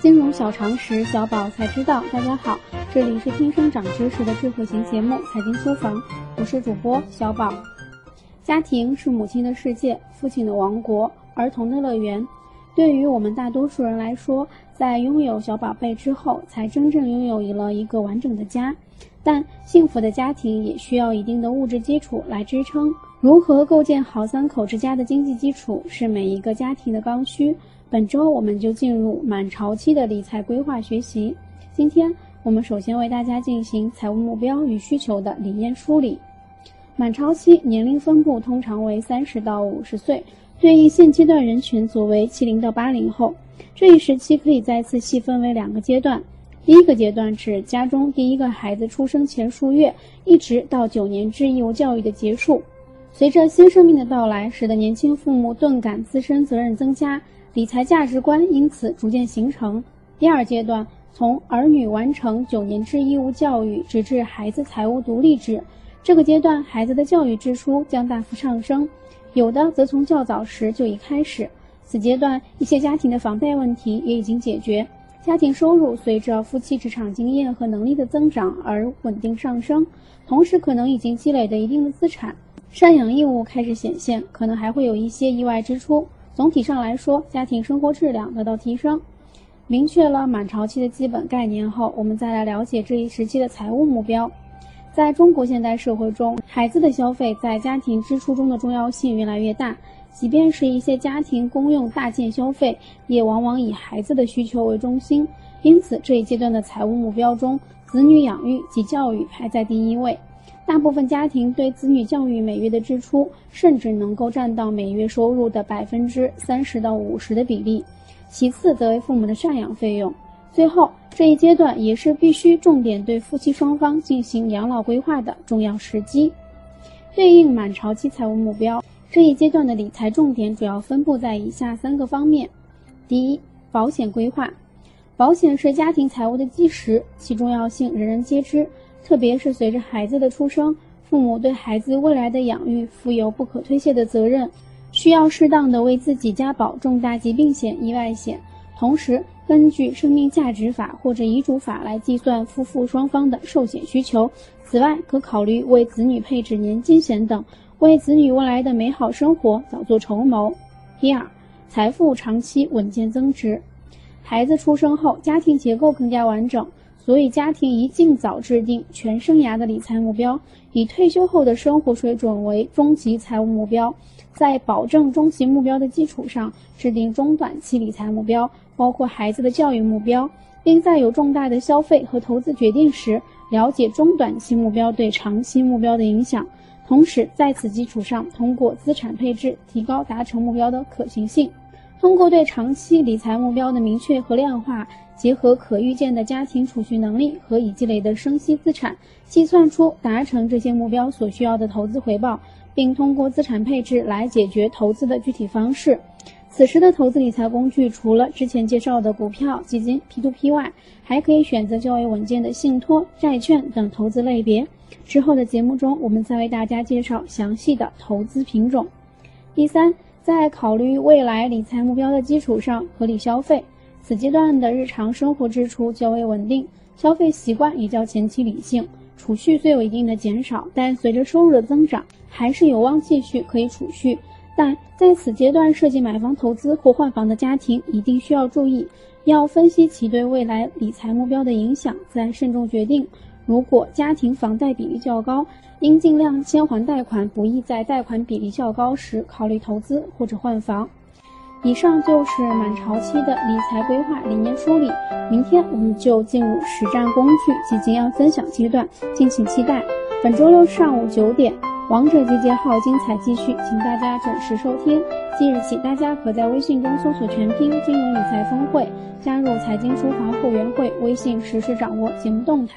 金融小常识，小宝才知道。大家好，这里是天生长知识的智慧型节目《财经书房》，我是主播小宝。家庭是母亲的世界，父亲的王国，儿童的乐园。对于我们大多数人来说，在拥有小宝贝之后，才真正拥有了一个完整的家。但幸福的家庭也需要一定的物质基础来支撑。如何构建好三口之家的经济基础，是每一个家庭的刚需。本周我们就进入满潮期的理财规划学习。今天我们首先为大家进行财务目标与需求的理念梳理。满潮期年龄分布通常为三十到五十岁，对应现阶段人群组为七零到八零后。这一时期可以再次细分为两个阶段。第一个阶段指家中第一个孩子出生前数月，一直到九年制义务教育的结束。随着新生命的到来，使得年轻父母顿感自身责任增加，理财价值观因此逐渐形成。第二阶段，从儿女完成九年制义务教育，直至孩子财务独立制，这个阶段孩子的教育支出将大幅上升，有的则从较早时就已开始。此阶段，一些家庭的房贷问题也已经解决。家庭收入随着夫妻职场经验和能力的增长而稳定上升，同时可能已经积累的一定的资产，赡养义务开始显现，可能还会有一些意外支出。总体上来说，家庭生活质量得到提升。明确了满潮期的基本概念后，我们再来了解这一时期的财务目标。在中国现代社会中，孩子的消费在家庭支出中的重要性越来越大。即便是一些家庭公用大件消费，也往往以孩子的需求为中心。因此，这一阶段的财务目标中，子女养育及教育排在第一位。大部分家庭对子女教育每月的支出，甚至能够占到每月收入的百分之三十到五十的比例。其次，则为父母的赡养费用。最后，这一阶段也是必须重点对夫妻双方进行养老规划的重要时机。对应满潮期财务目标。这一阶段的理财重点主要分布在以下三个方面：第一，保险规划。保险是家庭财务的基石，其重要性人人皆知。特别是随着孩子的出生，父母对孩子未来的养育负有不可推卸的责任，需要适当的为自己加保重大疾病险、意外险。同时，根据生命价值法或者遗嘱法来计算夫妇双方的寿险需求。此外，可考虑为子女配置年金险等。为子女未来的美好生活早做筹谋。第二，财富长期稳健增值。孩子出生后，家庭结构更加完整，所以家庭宜尽早制定全生涯的理财目标，以退休后的生活水准为终极财务目标。在保证中期目标的基础上，制定中短期理财目标，包括孩子的教育目标，并在有重大的消费和投资决定时，了解中短期目标对长期目标的影响。同时，在此基础上，通过资产配置提高达成目标的可行性。通过对长期理财目标的明确和量化，结合可预见的家庭储蓄能力和已积累的生息资产，计算出达成这些目标所需要的投资回报，并通过资产配置来解决投资的具体方式。此时的投资理财工具，除了之前介绍的股票、基金、P2P 外，还可以选择较为稳健的信托、债券等投资类别。之后的节目中，我们再为大家介绍详细的投资品种。第三，在考虑未来理财目标的基础上，合理消费。此阶段的日常生活支出较为稳定，消费习惯也较前期理性，储蓄虽有一定的减少，但随着收入的增长，还是有望继续可以储蓄。但在此阶段涉及买房投资或换房的家庭，一定需要注意，要分析其对未来理财目标的影响，再慎重决定。如果家庭房贷比例较高，应尽量先还贷款，不宜在贷款比例较高时考虑投资或者换房。以上就是满潮期的理财规划理念梳理。明天我们就进入实战工具及经验分享阶段，敬请期待。本周六上午九点，王者集结号精彩继续，请大家准时收听。即日起，大家可在微信中搜索全拼“金融理财峰会”，加入财经书房后援会，微信实时掌握节目动态。